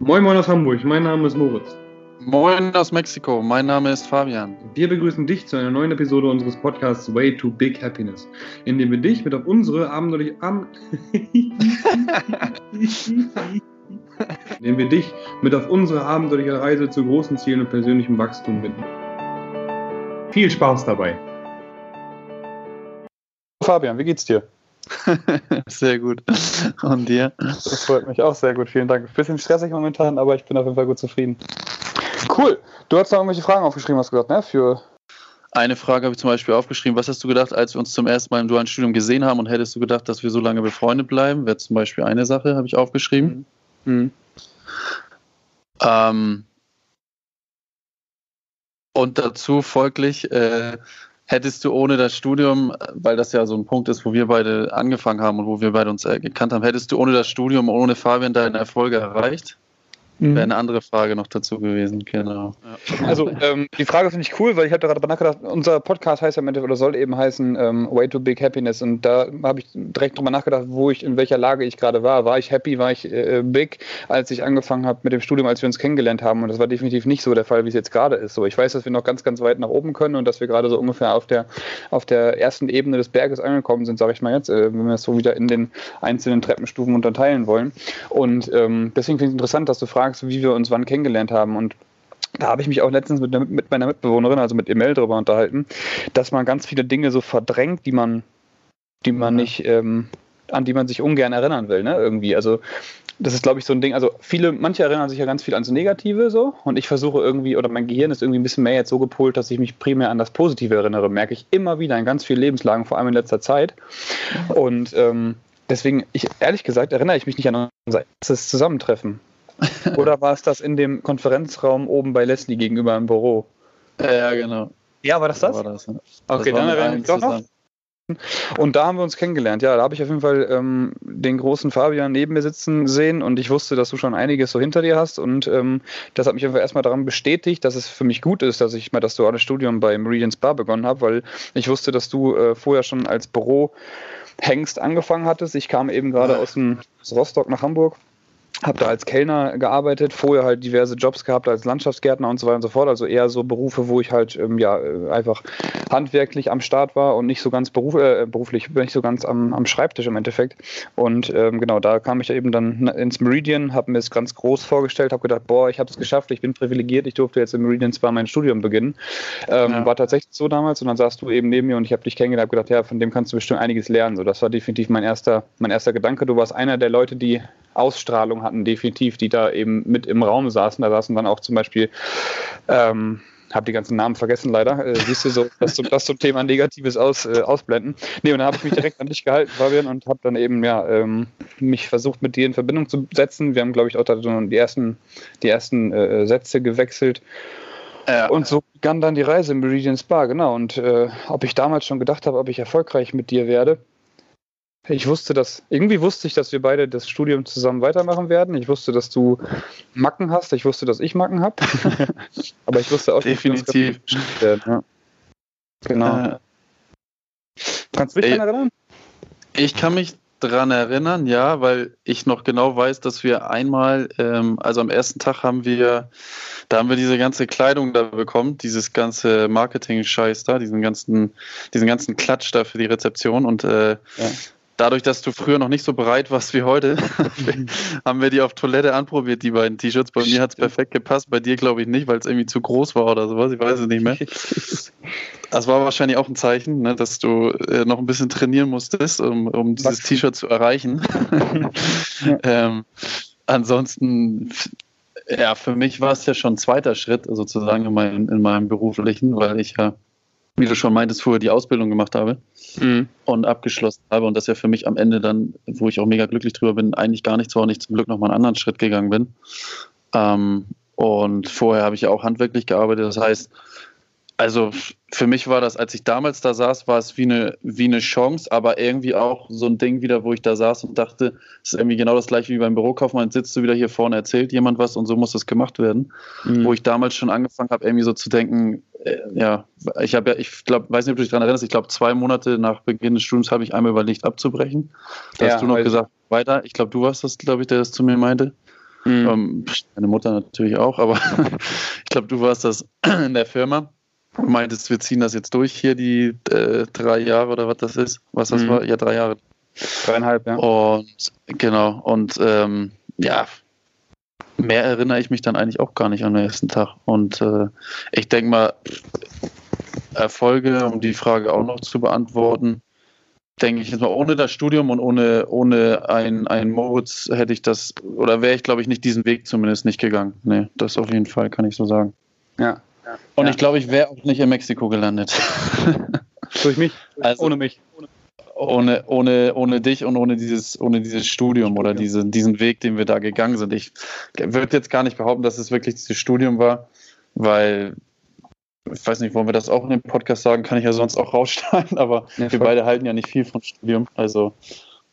Moin Moin aus Hamburg, mein Name ist Moritz. Moin aus Mexiko, mein Name ist Fabian. Wir begrüßen dich zu einer neuen Episode unseres Podcasts Way to Big Happiness, in dem wir dich mit auf unsere abenteuerliche Am in dem wir dich mit auf unsere abenteuerliche Reise zu großen Zielen und persönlichem Wachstum binden. Viel Spaß dabei. Fabian, wie geht's dir? sehr gut. Und dir? Das freut mich auch sehr gut. Vielen Dank. Bisschen stressig momentan, aber ich bin auf jeden Fall gut zufrieden. Cool. Du hast noch irgendwelche Fragen aufgeschrieben, hast du gesagt, ne? Für eine Frage habe ich zum Beispiel aufgeschrieben. Was hast du gedacht, als wir uns zum ersten Mal im dualen Studium gesehen haben und hättest du gedacht, dass wir so lange befreundet bleiben? Wäre zum Beispiel eine Sache, habe ich aufgeschrieben. Mhm. Mhm. Ähm, und dazu folglich, äh, hättest du ohne das Studium, weil das ja so ein Punkt ist, wo wir beide angefangen haben und wo wir beide uns äh, gekannt haben, hättest du ohne das Studium, ohne Fabian deine Erfolge erreicht? Mhm. Wäre eine andere Frage noch dazu gewesen, genau. Ja. Also ähm, die Frage finde ich cool, weil ich habe gerade nachgedacht, unser Podcast heißt ja im oder soll eben heißen ähm, Way to Big Happiness und da habe ich direkt drüber nachgedacht, wo ich in welcher Lage ich gerade war. War ich happy, war ich äh, big, als ich angefangen habe mit dem Studium, als wir uns kennengelernt haben und das war definitiv nicht so der Fall, wie es jetzt gerade ist. So, ich weiß, dass wir noch ganz, ganz weit nach oben können und dass wir gerade so ungefähr auf der auf der ersten Ebene des Berges angekommen sind, sage ich mal jetzt, äh, wenn wir es so wieder in den einzelnen Treppenstufen unterteilen wollen. Und ähm, deswegen finde ich es interessant, dass du fragst, wie wir uns wann kennengelernt haben. Und da habe ich mich auch letztens mit, mit meiner Mitbewohnerin, also mit Emel, darüber unterhalten, dass man ganz viele Dinge so verdrängt, die man, die man nicht, ähm, an die man sich ungern erinnern will, ne? Irgendwie. Also das ist, glaube ich, so ein Ding. Also viele, manche erinnern sich ja ganz viel ans Negative so und ich versuche irgendwie, oder mein Gehirn ist irgendwie ein bisschen mehr jetzt so gepolt, dass ich mich primär an das Positive erinnere, merke ich immer wieder in ganz vielen Lebenslagen, vor allem in letzter Zeit. Und ähm, deswegen, ich, ehrlich gesagt, erinnere ich mich nicht an unser erstes Zusammentreffen. Oder war es das in dem Konferenzraum oben bei Leslie gegenüber im Büro? Ja, genau. Ja, war das das? War das, ja. Okay, das dann erinnere ich doch noch. Und da haben wir uns kennengelernt. Ja, da habe ich auf jeden Fall ähm, den großen Fabian neben mir sitzen sehen und ich wusste, dass du schon einiges so hinter dir hast. Und ähm, das hat mich einfach erstmal daran bestätigt, dass es für mich gut ist, dass ich mal das duale Studium bei Meridian Spa begonnen habe, weil ich wusste, dass du äh, vorher schon als Büro Hengst angefangen hattest. Ich kam eben gerade aus, dem, aus Rostock nach Hamburg habe da als Kellner gearbeitet, vorher halt diverse Jobs gehabt als Landschaftsgärtner und so weiter und so fort. Also eher so Berufe, wo ich halt ähm, ja äh, einfach handwerklich am Start war und nicht so ganz beruf, äh, beruflich, nicht so ganz am, am Schreibtisch im Endeffekt. Und ähm, genau, da kam ich eben dann ins Meridian, habe mir es ganz groß vorgestellt, habe gedacht, boah, ich habe es geschafft, ich bin privilegiert, ich durfte jetzt im Meridian zwar mein Studium beginnen. Ähm, ja. War tatsächlich so damals und dann saßt du eben neben mir und ich habe dich kennengelernt, habe gedacht, ja, von dem kannst du bestimmt einiges lernen. So, das war definitiv mein erster, mein erster Gedanke. Du warst einer der Leute, die Ausstrahlung hatten, definitiv, die da eben mit im Raum saßen. Da saßen dann auch zum Beispiel, ähm, habe die ganzen Namen vergessen leider. Äh, siehst du so, dass du das zum Thema Negatives aus, äh, ausblenden. Nee, und dann habe ich mich direkt an dich gehalten, Fabian, und habe dann eben ja ähm, mich versucht, mit dir in Verbindung zu setzen. Wir haben, glaube ich, auch da so die ersten, die ersten äh, Sätze gewechselt. Ja. Und so begann dann die Reise im Meridian Spa, genau. Und äh, ob ich damals schon gedacht habe, ob ich erfolgreich mit dir werde, ich wusste, dass, irgendwie wusste ich, dass wir beide das Studium zusammen weitermachen werden. Ich wusste, dass du Macken hast. Ich wusste, dass ich Macken habe. Aber ich wusste auch, definitiv. Werden, ja. Genau. Äh, Kannst du dich daran erinnern? Ich kann mich daran erinnern, ja, weil ich noch genau weiß, dass wir einmal, ähm, also am ersten Tag haben wir, da haben wir diese ganze Kleidung da bekommen, dieses ganze Marketing-Scheiß da, diesen ganzen, diesen ganzen Klatsch da für die Rezeption und äh, ja dadurch, dass du früher noch nicht so bereit warst wie heute, haben wir die auf Toilette anprobiert, die beiden T-Shirts. Bei mir hat es perfekt gepasst, bei dir glaube ich nicht, weil es irgendwie zu groß war oder sowas. Ich weiß es nicht mehr. Das war wahrscheinlich auch ein Zeichen, ne, dass du äh, noch ein bisschen trainieren musstest, um, um dieses T-Shirt zu erreichen. ähm, ansonsten, ja, für mich war es ja schon ein zweiter Schritt sozusagen in meinem, in meinem beruflichen, weil ich ja wie du schon meintest, vorher die Ausbildung gemacht habe mhm. und abgeschlossen habe und das ja für mich am Ende dann, wo ich auch mega glücklich drüber bin, eigentlich gar nicht so und ich zum Glück nochmal einen anderen Schritt gegangen bin. Ähm, und vorher habe ich ja auch handwerklich gearbeitet. Das heißt, also für mich war das, als ich damals da saß, war es wie eine, wie eine Chance, aber irgendwie auch so ein Ding wieder, wo ich da saß und dachte, es ist irgendwie genau das gleiche wie beim Bürokaufmann. Jetzt sitzt du wieder hier vorne, erzählt jemand was und so muss das gemacht werden. Mhm. Wo ich damals schon angefangen habe, irgendwie so zu denken, äh, ja, ich habe ja, ich glaube, weiß nicht, ob du dich daran erinnerst, ich glaube, zwei Monate nach Beginn des Studiums habe ich einmal überlegt abzubrechen. Da ja, hast du noch gesagt, weiter. Ich glaube, du warst das, glaube ich, der das zu mir meinte. Mhm. Ähm, meine Mutter natürlich auch, aber ich glaube, du warst das in der Firma. Du meintest, wir ziehen das jetzt durch hier, die äh, drei Jahre oder was das ist. Was das mhm. war? Ja, drei Jahre. Dreieinhalb, ja. Und genau, und ähm, ja, mehr erinnere ich mich dann eigentlich auch gar nicht am nächsten Tag. Und äh, ich denke mal, Erfolge, um die Frage auch noch zu beantworten, denke ich jetzt mal, ohne das Studium und ohne, ohne ein, ein Moritz hätte ich das, oder wäre ich, glaube ich, nicht diesen Weg zumindest nicht gegangen. Nee, das auf jeden Fall, kann ich so sagen. Ja. Und ja. ich glaube, ich wäre auch nicht in Mexiko gelandet. Durch mich? Also, ohne mich? Ohne, ohne, ohne dich und ohne dieses, ohne dieses Studium oder diese, diesen Weg, den wir da gegangen sind. Ich würde jetzt gar nicht behaupten, dass es wirklich dieses Studium war, weil ich weiß nicht, wollen wir das auch in dem Podcast sagen, kann ich ja sonst auch rausschneiden, aber ja, wir beide halten ja nicht viel vom Studium. Also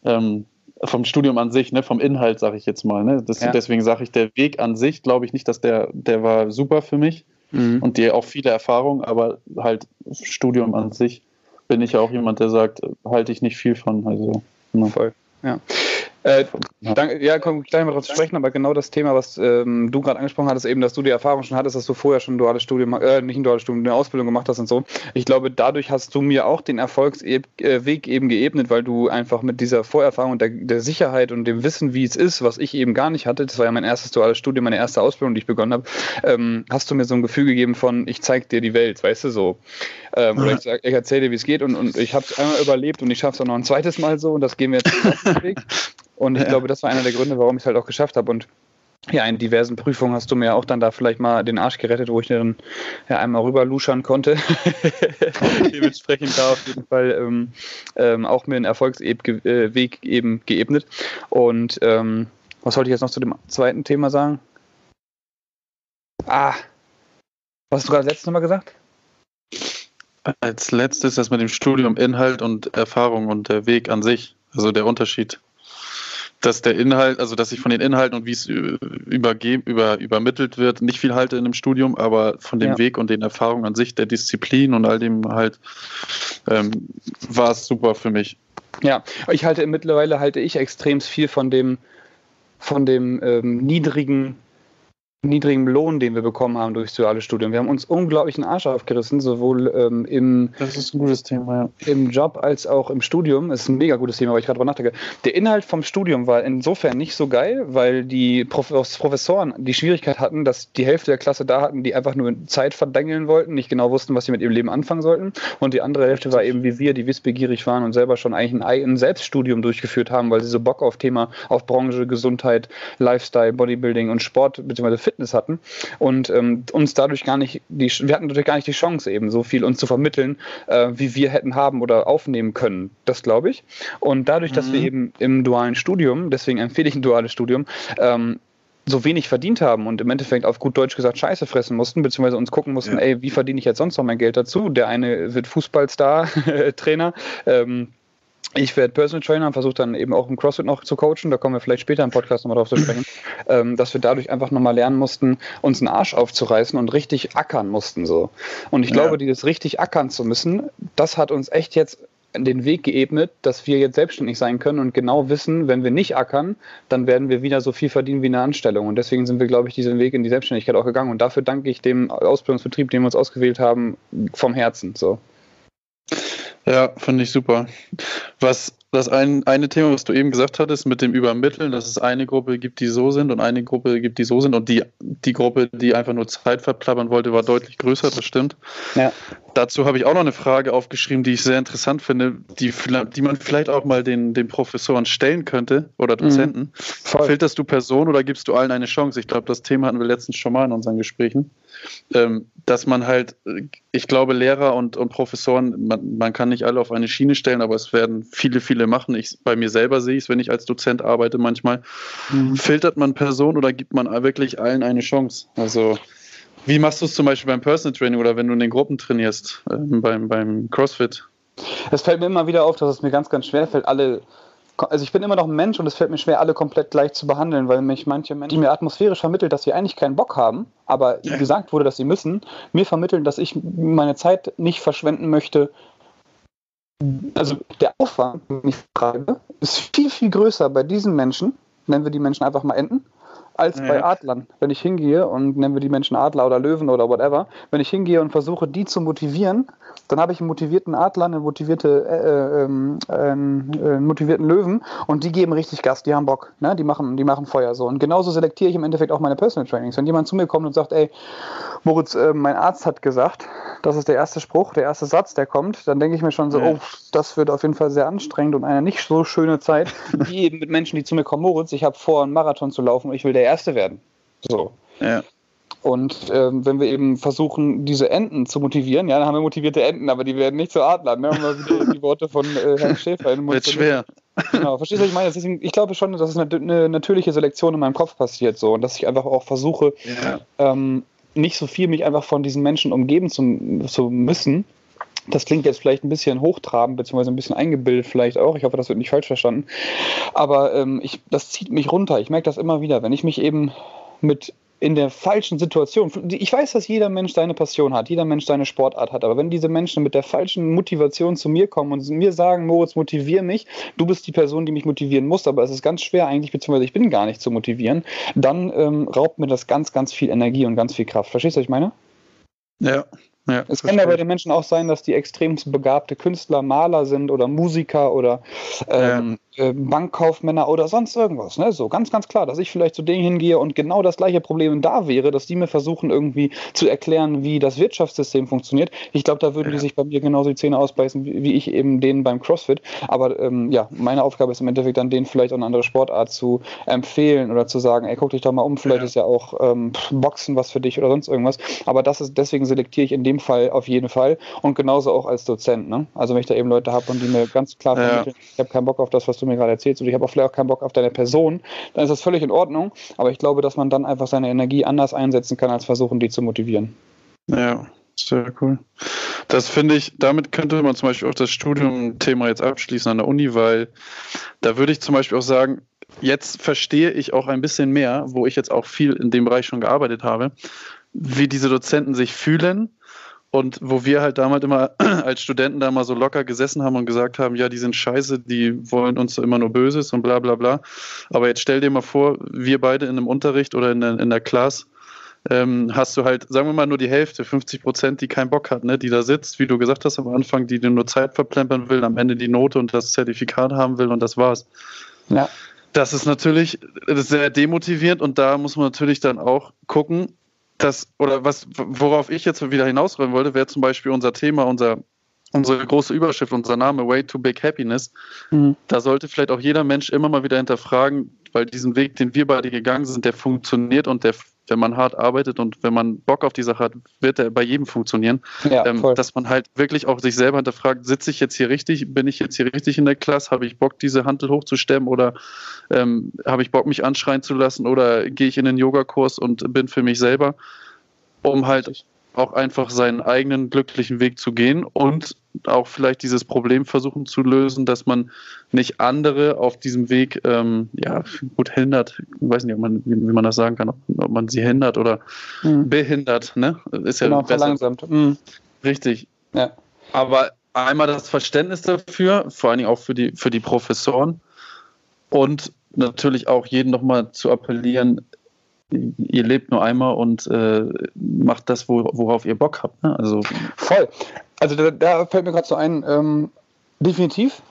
ähm, vom Studium an sich, ne, vom Inhalt sage ich jetzt mal. Ne? Das, ja. Deswegen sage ich, der Weg an sich, glaube ich nicht, dass der, der war super für mich mhm. und dir auch viele Erfahrungen, aber halt Studium an sich bin ich ja auch jemand, der sagt, halte ich nicht viel von. Also, ne. Voll. Ja. Äh, danke, ja, komme gleich mal drauf zu sprechen, aber genau das Thema, was ähm, du gerade angesprochen hattest, eben, dass du die Erfahrung schon hattest, dass du vorher schon ein duales Studium, äh, nicht ein duales Studium, eine Ausbildung gemacht hast und so. Ich glaube, dadurch hast du mir auch den Erfolgsweg äh, eben geebnet, weil du einfach mit dieser Vorerfahrung und der, der, Sicherheit und dem Wissen, wie es ist, was ich eben gar nicht hatte, das war ja mein erstes duales Studium, meine erste Ausbildung, die ich begonnen habe, ähm, hast du mir so ein Gefühl gegeben von, ich zeig dir die Welt, weißt du, so. Ähm, oder ich, ich erzähle dir, wie es geht und, und ich habe es einmal überlebt und ich schaffe es auch noch ein zweites Mal so und das gehen wir jetzt den Weg. Und ich ja. glaube, das war einer der Gründe, warum ich es halt auch geschafft habe. Und ja, in diversen Prüfungen hast du mir auch dann da vielleicht mal den Arsch gerettet, wo ich dann ja, einmal rüber luschern konnte. Dementsprechend da auf jeden Fall ähm, ähm, auch mir einen Erfolgsweg äh, eben geebnet. Und ähm, was wollte ich jetzt noch zu dem zweiten Thema sagen? Ah, was hast du gerade letztes Mal gesagt? Als letztes das mit dem Studium, Inhalt und Erfahrung und der Weg an sich, also der Unterschied dass der Inhalt, also dass ich von den Inhalten und wie es übergeben, über, übermittelt wird, nicht viel halte in einem Studium, aber von dem ja. Weg und den Erfahrungen an sich, der Disziplin und all dem halt, ähm, war es super für mich. Ja, ich halte mittlerweile halte ich extrem viel von dem, von dem ähm, niedrigen niedrigen Lohn, den wir bekommen haben durchs duale Studium. Wir haben uns unglaublich einen Arsch aufgerissen, sowohl ähm, im, das ist ein gutes Thema, ja. im Job als auch im Studium. Das ist ein mega gutes Thema, weil ich gerade drüber nachdenke. Der Inhalt vom Studium war insofern nicht so geil, weil die Professoren die Schwierigkeit hatten, dass die Hälfte der Klasse da hatten, die einfach nur Zeit verdengeln wollten, nicht genau wussten, was sie mit ihrem Leben anfangen sollten. Und die andere Hälfte war eben wie wir, die wissbegierig waren und selber schon eigentlich ein eigenes Selbststudium durchgeführt haben, weil sie so Bock auf Thema, auf Branche, Gesundheit, Lifestyle, Bodybuilding und Sport bzw. Fitness Fitness hatten und ähm, uns dadurch gar nicht die wir hatten dadurch gar nicht die Chance eben so viel uns zu vermitteln, äh, wie wir hätten haben oder aufnehmen können. Das glaube ich. Und dadurch, mhm. dass wir mhm. eben im dualen Studium, deswegen empfehle ich ein duales Studium, ähm, so wenig verdient haben und im Endeffekt auf gut Deutsch gesagt Scheiße fressen mussten, beziehungsweise uns gucken mussten, ja. ey, wie verdiene ich jetzt sonst noch mein Geld dazu? Der eine wird Fußballstar, Trainer, ähm, ich werde Personal Trainer und versuche dann eben auch im CrossFit noch zu coachen. Da kommen wir vielleicht später im Podcast nochmal drauf zu sprechen. ähm, dass wir dadurch einfach nochmal lernen mussten, uns einen Arsch aufzureißen und richtig ackern mussten. so. Und ich ja. glaube, dieses richtig ackern zu müssen, das hat uns echt jetzt den Weg geebnet, dass wir jetzt selbstständig sein können und genau wissen, wenn wir nicht ackern, dann werden wir wieder so viel verdienen wie eine Anstellung. Und deswegen sind wir, glaube ich, diesen Weg in die Selbstständigkeit auch gegangen. Und dafür danke ich dem Ausbildungsbetrieb, den wir uns ausgewählt haben, vom Herzen. So. Ja, finde ich super. Was das ein, eine Thema, was du eben gesagt hattest, mit dem Übermitteln, dass es eine Gruppe gibt, die so sind und eine Gruppe gibt, die so sind und die, die Gruppe, die einfach nur Zeit verplappern wollte, war deutlich größer, das stimmt. Ja. Dazu habe ich auch noch eine Frage aufgeschrieben, die ich sehr interessant finde, die, die man vielleicht auch mal den, den Professoren stellen könnte oder mhm. Dozenten. Mhm. Filterst du Personen oder gibst du allen eine Chance? Ich glaube, das Thema hatten wir letztens schon mal in unseren Gesprächen. Ähm, dass man halt, ich glaube, Lehrer und, und Professoren, man, man kann nicht alle auf eine Schiene stellen, aber es werden viele, viele machen. Ich, bei mir selber sehe ich es, wenn ich als Dozent arbeite manchmal. Mhm. Filtert man Personen oder gibt man wirklich allen eine Chance? Also wie machst du es zum Beispiel beim Personal Training oder wenn du in den Gruppen trainierst, äh, beim, beim CrossFit? Es fällt mir immer wieder auf, dass es mir ganz, ganz schwer fällt, alle also ich bin immer noch ein Mensch und es fällt mir schwer, alle komplett gleich zu behandeln, weil mich manche Menschen, die mir atmosphärisch vermitteln, dass sie eigentlich keinen Bock haben, aber ja. gesagt wurde, dass sie müssen, mir vermitteln, dass ich meine Zeit nicht verschwenden möchte. Also der Aufwand, den ich treibe, ist viel, viel größer bei diesen Menschen, nennen wir die Menschen einfach mal enden, als ja. bei Adlern. Wenn ich hingehe und nennen wir die Menschen Adler oder Löwen oder whatever, wenn ich hingehe und versuche, die zu motivieren, dann habe ich einen motivierten Adler, einen, motivierte, äh, ähm, äh, einen motivierten Löwen und die geben richtig Gas, die haben Bock, ne? die, machen, die machen Feuer so. Und genauso selektiere ich im Endeffekt auch meine Personal Trainings. Wenn jemand zu mir kommt und sagt, ey, Moritz, äh, mein Arzt hat gesagt, das ist der erste Spruch, der erste Satz, der kommt, dann denke ich mir schon so, oh, das wird auf jeden Fall sehr anstrengend und eine nicht so schöne Zeit, wie eben mit Menschen, die zu mir kommen, Moritz, ich habe vor, einen Marathon zu laufen und ich will der Erste werden. So. Ja. Und ähm, wenn wir eben versuchen, diese Enten zu motivieren, ja, dann haben wir motivierte Enten, aber die werden nicht zu Adlern. Ne? Um mal wieder die Worte von äh, Herrn Schäfer in den Mund Wird schwer. Genau, verstehst du, was ich meine? Deswegen, ich glaube schon, dass es eine, eine, natürliche Selektion in meinem Kopf passiert so und dass ich einfach auch versuche, ja. ähm, nicht so viel mich einfach von diesen Menschen umgeben zu, zu müssen, das klingt jetzt vielleicht ein bisschen hochtrabend, beziehungsweise ein bisschen eingebildet vielleicht auch. Ich hoffe, das wird nicht falsch verstanden. Aber ähm, ich, das zieht mich runter. Ich merke das immer wieder, wenn ich mich eben mit in der falschen Situation. Ich weiß, dass jeder Mensch seine Passion hat, jeder Mensch seine Sportart hat, aber wenn diese Menschen mit der falschen Motivation zu mir kommen und mir sagen, Moritz, motivier mich, du bist die Person, die mich motivieren muss, aber es ist ganz schwer eigentlich, beziehungsweise ich bin gar nicht zu motivieren, dann ähm, raubt mir das ganz, ganz viel Energie und ganz viel Kraft. Verstehst du, was ich meine? Ja, ja, es kann ja bei den Menschen auch sein, dass die extremst begabte Künstler, Maler sind oder Musiker oder ähm, ja. äh, Bankkaufmänner oder sonst irgendwas. Ne? So ganz, ganz klar, dass ich vielleicht zu denen hingehe und genau das gleiche Problem da wäre, dass die mir versuchen irgendwie zu erklären, wie das Wirtschaftssystem funktioniert. Ich glaube, da würden ja. die sich bei mir genauso die Zähne ausbeißen, wie, wie ich eben denen beim CrossFit. Aber ähm, ja, meine Aufgabe ist im Endeffekt dann, denen vielleicht auch eine andere Sportart zu empfehlen oder zu sagen, ey, guck dich doch mal um, vielleicht ist ja auch ähm, Boxen was für dich oder sonst irgendwas. Aber das ist, deswegen selektiere ich in dem dem Fall auf jeden Fall und genauso auch als Dozent. Ne? Also wenn ich da eben Leute habe und die mir ganz klar vermitteln, ja. ich habe keinen Bock auf das, was du mir gerade erzählst und ich habe auch vielleicht auch keinen Bock auf deine Person, dann ist das völlig in Ordnung. Aber ich glaube, dass man dann einfach seine Energie anders einsetzen kann, als versuchen, die zu motivieren. Ja, sehr cool. Das finde ich, damit könnte man zum Beispiel auch das Studiumthema jetzt abschließen an der Uni, weil da würde ich zum Beispiel auch sagen, jetzt verstehe ich auch ein bisschen mehr, wo ich jetzt auch viel in dem Bereich schon gearbeitet habe, wie diese Dozenten sich fühlen und wo wir halt damals immer als Studenten da mal so locker gesessen haben und gesagt haben, ja, die sind scheiße, die wollen uns immer nur Böses und bla bla bla. Aber jetzt stell dir mal vor, wir beide in einem Unterricht oder in der, in der Class ähm, hast du halt, sagen wir mal, nur die Hälfte, 50 Prozent, die keinen Bock hat, ne? die da sitzt, wie du gesagt hast am Anfang, die dir nur Zeit verplempern will, am Ende die Note und das Zertifikat haben will und das war's. Ja. Das ist natürlich sehr demotivierend und da muss man natürlich dann auch gucken, das, oder was, worauf ich jetzt wieder hinausrollen wollte, wäre zum Beispiel unser Thema, unser, unsere große Überschrift, unser Name, Way to Big Happiness. Mhm. Da sollte vielleicht auch jeder Mensch immer mal wieder hinterfragen, weil diesen Weg, den wir beide gegangen sind, der funktioniert und der wenn man hart arbeitet und wenn man Bock auf die Sache hat, wird er bei jedem funktionieren. Ja, ähm, dass man halt wirklich auch sich selber hinterfragt, sitze ich jetzt hier richtig, bin ich jetzt hier richtig in der Klasse, habe ich Bock, diese Hantel hochzustemmen oder ähm, habe ich Bock, mich anschreien zu lassen oder gehe ich in den Yogakurs und bin für mich selber, um halt auch einfach seinen eigenen glücklichen Weg zu gehen und auch vielleicht dieses Problem versuchen zu lösen, dass man nicht andere auf diesem Weg ähm, ja gut hindert. Ich weiß nicht, man, wie, man das sagen kann, ob, ob man sie hindert oder mhm. behindert. Ne? Ist ja genau, verlangsamt. Mhm. Richtig. Ja. Aber einmal das Verständnis dafür, vor allen Dingen auch für die, für die Professoren und natürlich auch jeden nochmal zu appellieren, ihr lebt nur einmal und äh, macht das, wo, worauf ihr Bock habt. Ne? Also voll. Also da, da fällt mir gerade so ein, ähm, definitiv.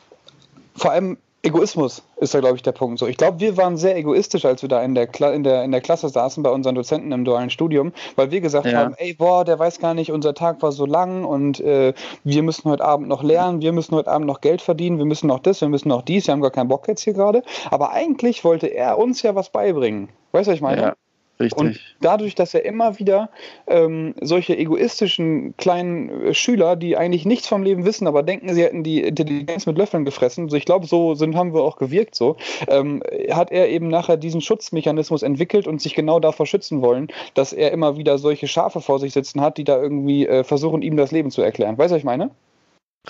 Vor allem Egoismus ist da, glaube ich, der Punkt. So, ich glaube, wir waren sehr egoistisch, als wir da in der, in, der, in der Klasse saßen bei unseren Dozenten im dualen Studium, weil wir gesagt ja. haben, ey, boah, der weiß gar nicht, unser Tag war so lang und äh, wir müssen heute Abend noch lernen, wir müssen heute Abend noch Geld verdienen, wir müssen noch das, wir müssen noch dies, wir haben gar keinen Bock jetzt hier gerade. Aber eigentlich wollte er uns ja was beibringen. Weißt du, was ich meine? Ja. Richtig. Und dadurch, dass er immer wieder ähm, solche egoistischen kleinen äh, Schüler, die eigentlich nichts vom Leben wissen, aber denken, sie hätten die Intelligenz mit Löffeln gefressen, also ich glaube, so sind, haben wir auch gewirkt so, ähm, hat er eben nachher diesen Schutzmechanismus entwickelt und sich genau davor schützen wollen, dass er immer wieder solche Schafe vor sich sitzen hat, die da irgendwie äh, versuchen, ihm das Leben zu erklären. Weißt du, was ich meine?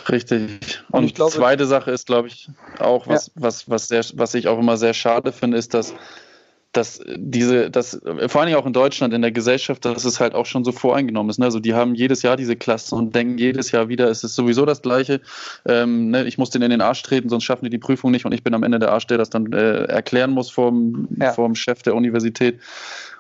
Richtig. Und, glaube, zweite Sache ist, glaube ich, auch, was, ja. was, was, sehr, was ich auch immer sehr schade finde, ist, dass dass diese, das, vor allem auch in Deutschland, in der Gesellschaft, dass es halt auch schon so voreingenommen ist. Ne? Also die haben jedes Jahr diese Klasse und denken jedes Jahr wieder, es ist sowieso das Gleiche. Ähm, ne? Ich muss den in den Arsch treten, sonst schaffen die die Prüfung nicht und ich bin am Ende der Arsch, der das dann äh, erklären muss vom, ja. vom Chef der Universität.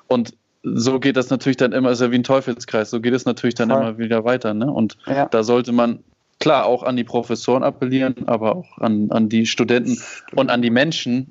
Und so geht das natürlich dann immer, ist ja wie ein Teufelskreis, so geht es natürlich dann Voll. immer wieder weiter. Ne? Und ja. da sollte man klar auch an die Professoren appellieren, aber auch an, an die Studenten und an die Menschen,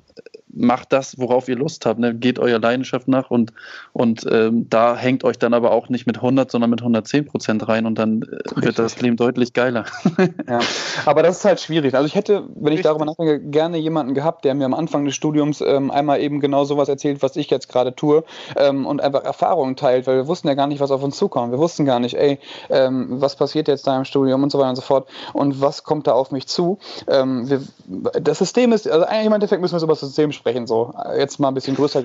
macht das, worauf ihr Lust habt. Ne? Geht eurer Leidenschaft nach und, und ähm, da hängt euch dann aber auch nicht mit 100, sondern mit 110 Prozent rein und dann äh, wird das Leben deutlich geiler. ja. Aber das ist halt schwierig. Also ich hätte, wenn ich Richtig. darüber nachdenke, gerne jemanden gehabt, der mir am Anfang des Studiums ähm, einmal eben genau sowas erzählt, was ich jetzt gerade tue ähm, und einfach Erfahrungen teilt, weil wir wussten ja gar nicht, was auf uns zukommt. Wir wussten gar nicht, ey, ähm, was passiert jetzt da im Studium und so weiter und so fort und was kommt da auf mich zu. Ähm, wir, das System ist, also eigentlich im Endeffekt müssen wir über das System sprechen sprechen, so. Jetzt mal ein bisschen größer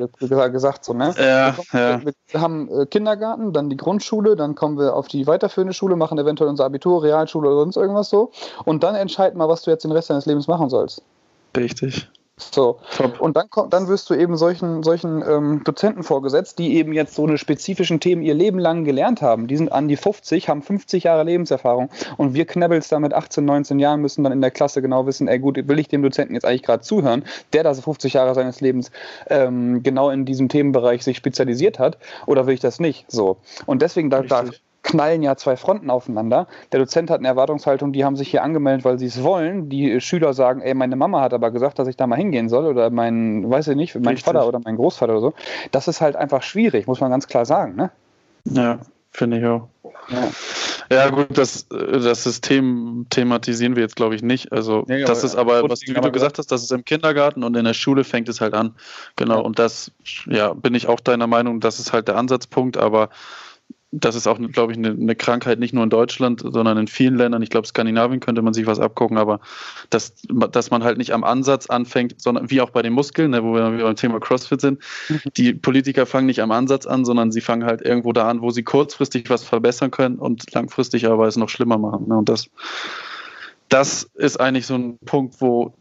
gesagt, so, ne? Ja, wir, ja. wir haben äh, Kindergarten, dann die Grundschule, dann kommen wir auf die weiterführende Schule, machen eventuell unser Abitur, Realschule oder sonst irgendwas so. Und dann entscheiden mal, was du jetzt den Rest deines Lebens machen sollst. Richtig. So. Top. Und dann, kommt, dann wirst du eben solchen, solchen ähm, Dozenten vorgesetzt, die eben jetzt so eine spezifischen Themen ihr Leben lang gelernt haben. Die sind an die 50, haben 50 Jahre Lebenserfahrung und wir Knabbels da mit 18, 19 Jahren müssen dann in der Klasse genau wissen, ey gut, will ich dem Dozenten jetzt eigentlich gerade zuhören, der da so 50 Jahre seines Lebens ähm, genau in diesem Themenbereich sich spezialisiert hat oder will ich das nicht? So. Und deswegen, da, da knallen ja zwei Fronten aufeinander. Der Dozent hat eine Erwartungshaltung, die haben sich hier angemeldet, weil sie es wollen. Die Schüler sagen, ey, meine Mama hat aber gesagt, dass ich da mal hingehen soll oder mein, weiß ich nicht, mein Richtig. Vater oder mein Großvater oder so. Das ist halt einfach schwierig, muss man ganz klar sagen, ne? Ja, finde ich auch. Ja. ja, gut, das, das System thematisieren wir jetzt, glaube ich, nicht. Also, nee, das ist aber, was wie du gesagt hast, das ist im Kindergarten und in der Schule fängt es halt an. Genau, ja. und das, ja, bin ich auch deiner Meinung, das ist halt der Ansatzpunkt, aber das ist auch, glaube ich, eine, eine, Krankheit nicht nur in Deutschland, sondern in vielen Ländern. Ich glaube, Skandinavien könnte man sich was abgucken, aber dass, dass man halt nicht am Ansatz anfängt, sondern wie auch bei den Muskeln, ne, wo wir beim Thema CrossFit sind. Mhm. Die Politiker fangen nicht am Ansatz an, sondern sie fangen halt irgendwo da an, wo sie kurzfristig was verbessern können und langfristig aber es noch schlimmer machen. Ne? Und das, das ist eigentlich so ein Punkt, wo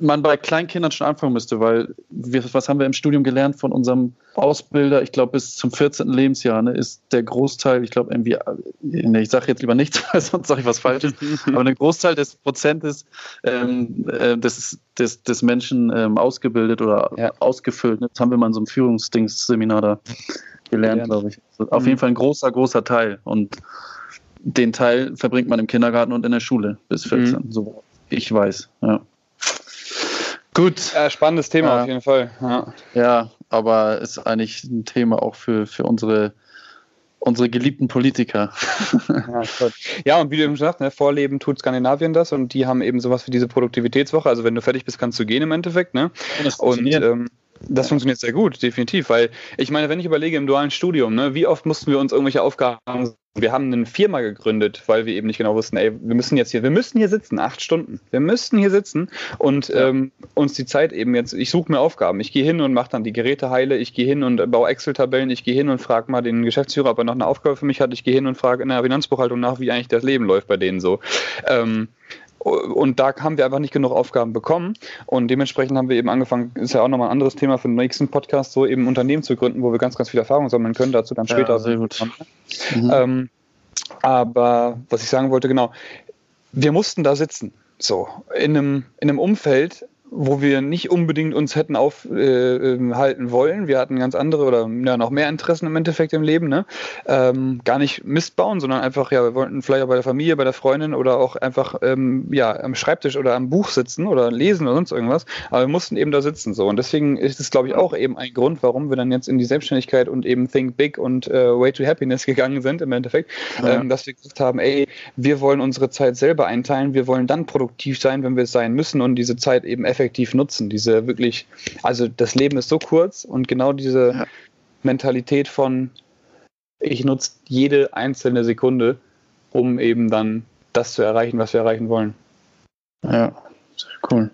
man bei Kleinkindern schon anfangen müsste, weil wir, was haben wir im Studium gelernt von unserem Ausbilder? Ich glaube, bis zum 14. Lebensjahr ne, ist der Großteil, ich glaube, irgendwie, ne, ich sage jetzt lieber nichts, weil sonst sage ich was Falsches, aber ein Großteil des Prozentes ähm, äh, des, des, des Menschen ähm, ausgebildet oder ja. ausgefüllt. Ne? Das haben wir mal in so einem Führungsdingsseminar da gelernt, glaube ich. Also auf mhm. jeden Fall ein großer, großer Teil. Und den Teil verbringt man im Kindergarten und in der Schule bis 14, mhm. so ich weiß. Ja. Gut. Äh, spannendes Thema ja. auf jeden Fall. Ja. ja, aber ist eigentlich ein Thema auch für, für unsere, unsere geliebten Politiker. Ja, ja, und wie du eben gesagt hast, ne, Vorleben tut Skandinavien das und die haben eben sowas wie diese Produktivitätswoche. Also wenn du fertig bist, kannst du gehen im Endeffekt. Ne? Und, ähm, das funktioniert sehr gut, definitiv, weil ich meine, wenn ich überlege im dualen Studium, ne, wie oft mussten wir uns irgendwelche Aufgaben wir haben eine Firma gegründet, weil wir eben nicht genau wussten, ey, wir müssen jetzt hier, wir müssen hier sitzen, acht Stunden. Wir müssten hier sitzen und ja. ähm, uns die Zeit eben jetzt, ich suche mir Aufgaben. Ich gehe hin und mache dann die Geräte heile, ich gehe hin und baue Excel-Tabellen, ich gehe hin und frage mal den Geschäftsführer, ob er noch eine Aufgabe für mich hat. Ich gehe hin und frage in der Finanzbuchhaltung nach, wie eigentlich das Leben läuft bei denen so. Ähm, und da haben wir einfach nicht genug Aufgaben bekommen. Und dementsprechend haben wir eben angefangen, ist ja auch nochmal ein anderes Thema für den nächsten Podcast, so eben Unternehmen zu gründen, wo wir ganz, ganz viel Erfahrung sammeln können. Dazu dann später. Ja, sehr gut. Mhm. Ähm, aber was ich sagen wollte, genau, wir mussten da sitzen. So, in einem, in einem Umfeld, wo wir nicht unbedingt uns hätten aufhalten äh, wollen. Wir hatten ganz andere oder ja, noch mehr Interessen im Endeffekt im Leben. Ne? Ähm, gar nicht Mist bauen, sondern einfach, ja, wir wollten vielleicht auch bei der Familie, bei der Freundin oder auch einfach ähm, ja, am Schreibtisch oder am Buch sitzen oder lesen oder sonst irgendwas. Aber wir mussten eben da sitzen so. Und deswegen ist es, glaube ich, auch eben ein Grund, warum wir dann jetzt in die Selbstständigkeit und eben Think Big und äh, Way to Happiness gegangen sind im Endeffekt. Ja. Ähm, dass wir gesagt haben, ey, wir wollen unsere Zeit selber einteilen, wir wollen dann produktiv sein, wenn wir es sein müssen und diese Zeit eben effektiv effektiv nutzen. Diese wirklich, also das Leben ist so kurz und genau diese ja. Mentalität von, ich nutze jede einzelne Sekunde, um eben dann das zu erreichen, was wir erreichen wollen. Ja, cool.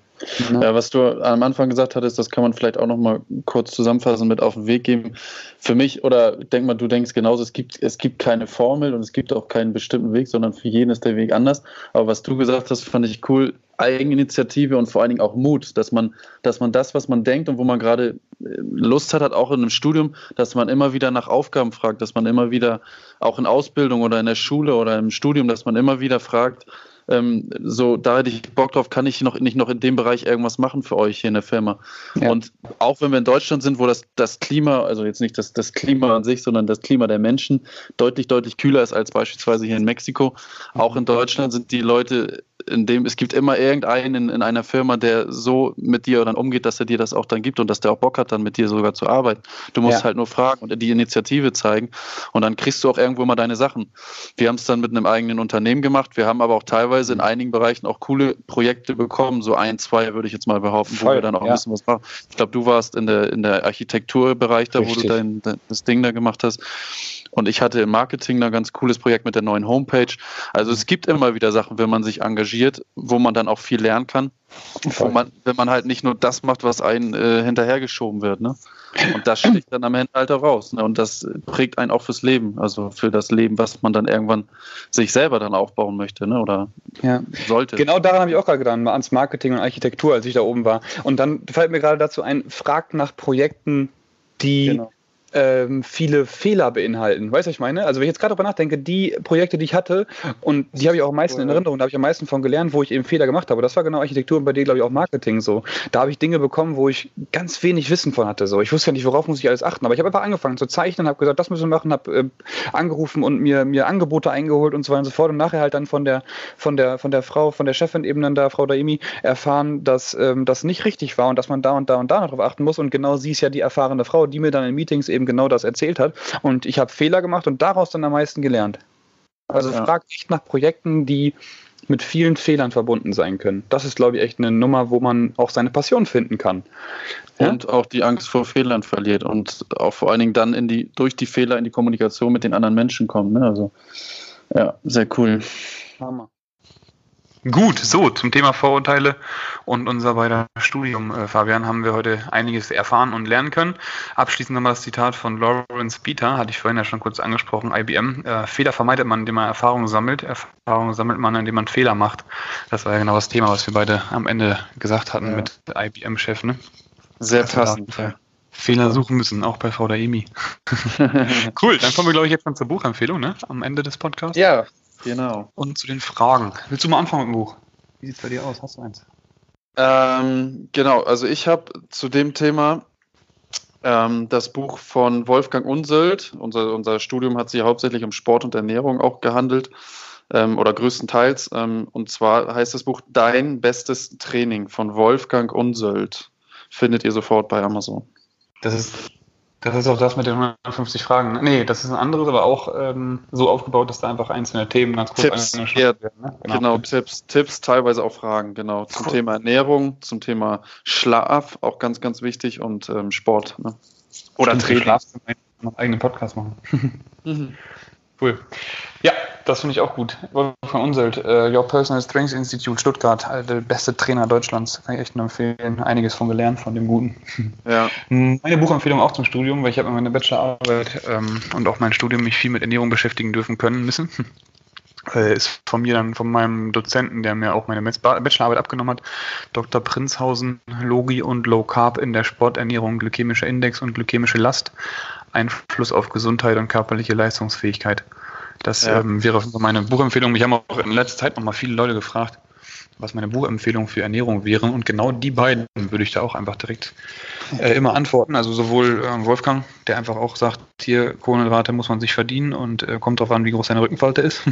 Ja, was du am Anfang gesagt hattest, das kann man vielleicht auch noch mal kurz zusammenfassen mit auf den Weg geben. Für mich, oder denk mal, du denkst genauso, es gibt, es gibt keine Formel und es gibt auch keinen bestimmten Weg, sondern für jeden ist der Weg anders. Aber was du gesagt hast, fand ich cool. Eigeninitiative und vor allen Dingen auch Mut, dass man, dass man das, was man denkt und wo man gerade äh, Lust hat, hat auch in einem Studium, dass man immer wieder nach Aufgaben fragt, dass man immer wieder auch in Ausbildung oder in der Schule oder im Studium, dass man immer wieder fragt, ähm, so, da hätte ich Bock drauf, kann ich noch nicht noch in dem Bereich irgendwas machen für euch hier in der Firma. Ja. Und auch wenn wir in Deutschland sind, wo das, das Klima, also jetzt nicht das, das Klima an sich, sondern das Klima der Menschen deutlich, deutlich kühler ist als beispielsweise hier in Mexiko. Auch in Deutschland sind die Leute in dem, es gibt immer irgendeinen in, in einer Firma, der so mit dir dann umgeht, dass er dir das auch dann gibt und dass der auch Bock hat, dann mit dir sogar zu arbeiten. Du musst ja. halt nur fragen und die Initiative zeigen und dann kriegst du auch irgendwo mal deine Sachen. Wir haben es dann mit einem eigenen Unternehmen gemacht. Wir haben aber auch teilweise in einigen Bereichen auch coole Projekte bekommen, so ein, zwei würde ich jetzt mal behaupten, Voll, wo wir dann auch ja. ein bisschen was machen. Ich glaube, du warst in der, in der Architekturbereich da, Richtig. wo du dein, dein, das Ding da gemacht hast. Und ich hatte im Marketing ein ganz cooles Projekt mit der neuen Homepage. Also es gibt immer wieder Sachen, wenn man sich engagiert, wo man dann auch viel lernen kann. Man, wenn man halt nicht nur das macht, was einen äh, hinterhergeschoben wird. Ne? Und das sticht dann am Ende halt auch raus. Ne? Und das prägt einen auch fürs Leben, also für das Leben, was man dann irgendwann sich selber dann aufbauen möchte ne? oder ja. sollte. Genau daran habe ich auch gerade gedacht, ans Marketing und Architektur, als ich da oben war. Und dann fällt mir gerade dazu ein, fragt nach Projekten, die genau ähm, viele Fehler beinhalten. Weißt du, was ich meine? Also wenn ich jetzt gerade darüber nachdenke, die Projekte, die ich hatte, und die habe ich auch am meisten in Erinnerung, da habe ich am meisten von gelernt, wo ich eben Fehler gemacht habe. Das war genau Architektur und bei dir, glaube ich, auch Marketing so. Da habe ich Dinge bekommen, wo ich ganz wenig Wissen von hatte. So. Ich wusste ja nicht, worauf muss ich alles achten, aber ich habe einfach angefangen zu zeichnen, habe gesagt, das müssen wir machen, habe äh, angerufen und mir, mir Angebote eingeholt und so weiter und so fort und nachher halt dann von der, von der, von der Frau, von der Chefin eben dann da, Frau Daimi, erfahren, dass ähm, das nicht richtig war und dass man da und da und da noch drauf achten muss und genau sie ist ja die erfahrene Frau, die mir dann in Meetings eben genau das erzählt hat. Und ich habe Fehler gemacht und daraus dann am meisten gelernt. Also ja. fragt echt nach Projekten, die mit vielen Fehlern verbunden sein können. Das ist, glaube ich, echt eine Nummer, wo man auch seine Passion finden kann. Ja? Und auch die Angst vor Fehlern verliert und auch vor allen Dingen dann in die, durch die Fehler in die Kommunikation mit den anderen Menschen kommt. Ne? Also, ja, sehr cool. Hammer. Gut, so zum Thema Vorurteile und unser beider Studium, äh, Fabian, haben wir heute einiges erfahren und lernen können. Abschließend nochmal das Zitat von Lawrence Peter, hatte ich vorhin ja schon kurz angesprochen, IBM. Äh, Fehler vermeidet man, indem man Erfahrungen sammelt. Erfahrungen sammelt man, indem man Fehler macht. Das war ja genau das Thema, was wir beide am Ende gesagt hatten ja. mit IBM-Chef. Ne? Sehr passend. Ja. Fehler suchen müssen, auch bei Frau Daemi. cool, dann kommen wir, glaube ich, jetzt schon zur Buchempfehlung, ne? Am Ende des Podcasts. Ja, Genau. Und zu den Fragen. Willst du mal anfangen mit dem Buch? Wie sieht es bei dir aus? Hast du eins? Ähm, genau, also ich habe zu dem Thema ähm, das Buch von Wolfgang Unsöld. Unser, unser Studium hat sich hauptsächlich um Sport und Ernährung auch gehandelt ähm, oder größtenteils. Ähm, und zwar heißt das Buch Dein bestes Training von Wolfgang Unsöld. Findet ihr sofort bei Amazon. Das ist das ist auch das mit den 150 Fragen. Ne? Nee, das ist ein anderes, aber auch ähm, so aufgebaut, dass da einfach einzelne Themen ganz kurz Tipps, ja, werden. Ne? Genau, genau Tipps, Tipps, teilweise auch Fragen, genau. Zum cool. Thema Ernährung, zum Thema Schlaf, auch ganz, ganz wichtig und ähm, Sport. Ne? Oder Training. Schlaf, einen eigenen Podcast machen. mhm. Cool. Ja, das finde ich auch gut. Wolfgang Unselt, uh, Your Personal Strengths Institute Stuttgart, der beste Trainer Deutschlands. Kann ich echt nur empfehlen. Einiges von gelernt von dem Guten. Ja. Meine Buchempfehlung auch zum Studium, weil ich habe meine Bachelorarbeit ähm, und auch mein Studium mich viel mit Ernährung beschäftigen dürfen können müssen. Äh, ist von mir dann, von meinem Dozenten, der mir auch meine Bachelorarbeit abgenommen hat, Dr. Prinzhausen, Logi und Low Carb in der Sporternährung, glykämischer Index und glykämische Last. Einfluss auf Gesundheit und körperliche Leistungsfähigkeit. Das ja. ähm, wäre meine Buchempfehlung. Mich haben auch in letzter Zeit noch mal viele Leute gefragt, was meine Buchempfehlung für Ernährung wäre. Und genau die beiden würde ich da auch einfach direkt äh, immer antworten. Also sowohl äh, Wolfgang, der einfach auch sagt, hier Kohlenhydrate muss man sich verdienen und äh, kommt darauf an, wie groß seine Rückenfalte ist.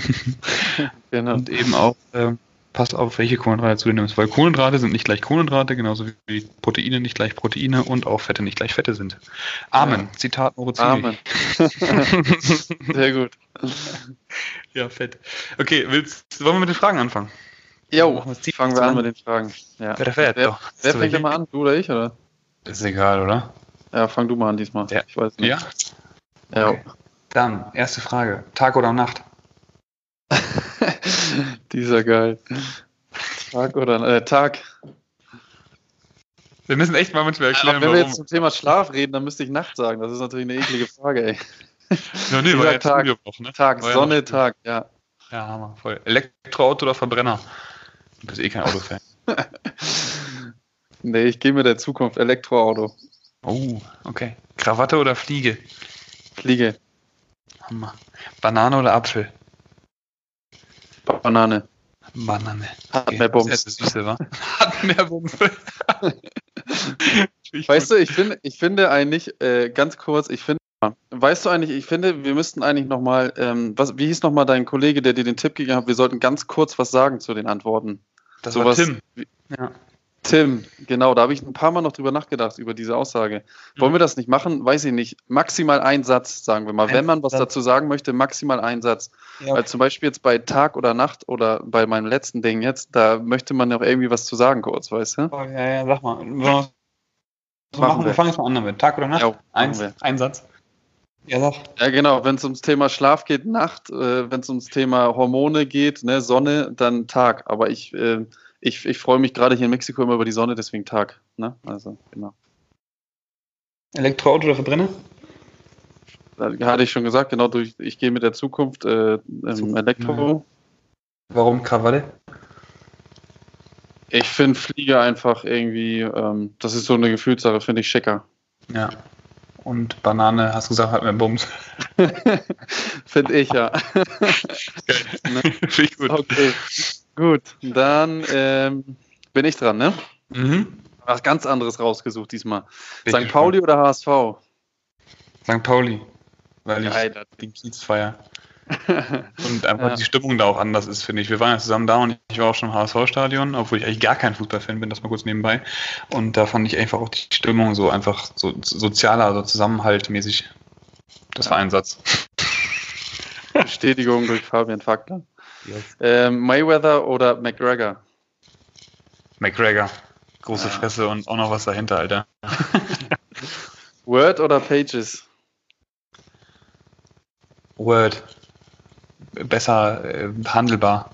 genau. Und eben auch äh, passt auf, welche Kohlenhydrate du nimmst, weil Kohlenhydrate sind nicht gleich Kohlenhydrate, genauso wie Proteine nicht gleich Proteine und auch Fette nicht gleich Fette sind. Amen. Ja. Zitat Morozili. Amen. Sehr gut. Ja, fett. Okay, willst, wollen wir mit den Fragen anfangen? Jo, fangen wir an mit den Fragen. Ja. Wer, fährt, wer, wer fängt denn mal an? Du oder ich, oder? Ist egal, oder? Ja, fang du mal an diesmal. Ja. Ich weiß nicht. Ja? Ja. Okay. Dann, erste Frage. Tag oder Nacht? Dieser geil. Tag oder äh, Tag. Wir müssen echt mal manchmal erklären, ja, Wenn warum. wir jetzt zum Thema Schlaf reden, dann müsste ich Nacht sagen. Das ist natürlich eine eklige Frage, ey. Ja, nee, war ja Tag, ne? Tag, Sonne, ja Tag, ja. Ja, Hammer, voll. Elektroauto oder Verbrenner? Du bist eh kein Autofan. nee, ich gehe mit der Zukunft Elektroauto. Oh, okay. Krawatte oder Fliege? Fliege. Hammer. Banane oder Apfel? Banane. Banane. Hat mehr Bums. Das ist süße, wa? Hat mehr Bums. weißt du, ich finde, ich finde eigentlich, äh, ganz kurz, ich finde, weißt du eigentlich, ich finde, wir müssten eigentlich nochmal, ähm, was, wie hieß nochmal dein Kollege, der dir den Tipp gegeben hat, wir sollten ganz kurz was sagen zu den Antworten. Das so war was, Tim. Wie, ja. Tim, genau, da habe ich ein paar Mal noch drüber nachgedacht, über diese Aussage. Wollen wir das nicht machen? Weiß ich nicht. Maximal ein Satz, sagen wir mal. Ein Wenn man was Satz. dazu sagen möchte, maximal ein Satz. Ja. Weil zum Beispiel jetzt bei Tag oder Nacht oder bei meinem letzten Ding jetzt, da möchte man ja auch irgendwie was zu sagen, kurz, weißt du? Oh, ja, ja, sag mal. So machen, wir. wir fangen jetzt mal an damit. Tag oder Nacht? Ja, Eins, ein Satz. Ja, sag. Ja, genau. Wenn es ums Thema Schlaf geht, Nacht. Äh, Wenn es ums Thema Hormone geht, ne, Sonne, dann Tag. Aber ich. Äh, ich, ich freue mich gerade hier in Mexiko immer über die Sonne, deswegen Tag. Ne? Also, genau. Elektroauto oder Verbrenner? Da hatte ich schon gesagt, genau, durch, ich gehe mit der Zukunft äh, ähm, Elektro. Warum Krawalle? Ich finde Flieger einfach irgendwie, ähm, das ist so eine Gefühlssache, finde ich schicker. Ja. Und Banane, hast du gesagt, hat mehr Bums. finde ich, ja. Ne? Finde ich gut. Okay. Gut, dann ähm, bin ich dran, ne? Mhm. Was ganz anderes rausgesucht diesmal. Bin St. Pauli oder HSV? St. Pauli, weil Geil, ich den Kiez feier. Und einfach ja. die Stimmung da auch anders ist, finde ich. Wir waren ja zusammen da und ich war auch schon im HSV-Stadion, obwohl ich eigentlich gar kein Fußballfan bin, das mal kurz nebenbei. Und da fand ich einfach auch die Stimmung so einfach so sozialer, also zusammenhaltmäßig. Das war ein Satz. Bestätigung durch Fabian Fackler. Yes. Ähm, Mayweather oder McGregor? McGregor. Große ja. Fresse und auch noch was dahinter, Alter. Word oder Pages? Word. Besser äh, handelbar.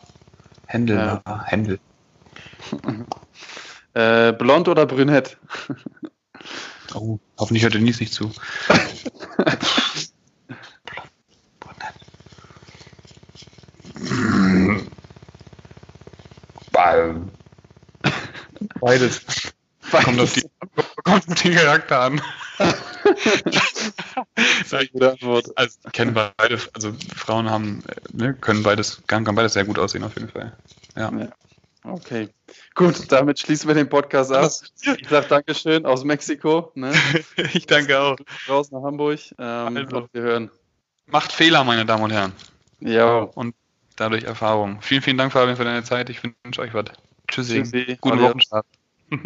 Händelbar. Ja. Händel. äh, blond oder brünett? oh, hoffentlich hört Denise nicht zu. Beides. Beides. Kommt, auf die, kommt auf den Charakter an. Sag ich gute Antwort. Also kennen beide, also Frauen haben, ne, können beides, kann, kann beides sehr gut aussehen auf jeden Fall. Ja. ja. Okay. Gut, damit schließen wir den Podcast ab. Ich sage Dankeschön aus Mexiko. Ne? ich danke auch. Raus nach Hamburg. Ähm, also. Wir hören. Macht Fehler, meine Damen und Herren. Ja. Und dadurch Erfahrung. Vielen, vielen Dank, Fabian, für deine Zeit. Ich wünsche euch was. Tschüssi. Tschüssi. Guten Wochenstart.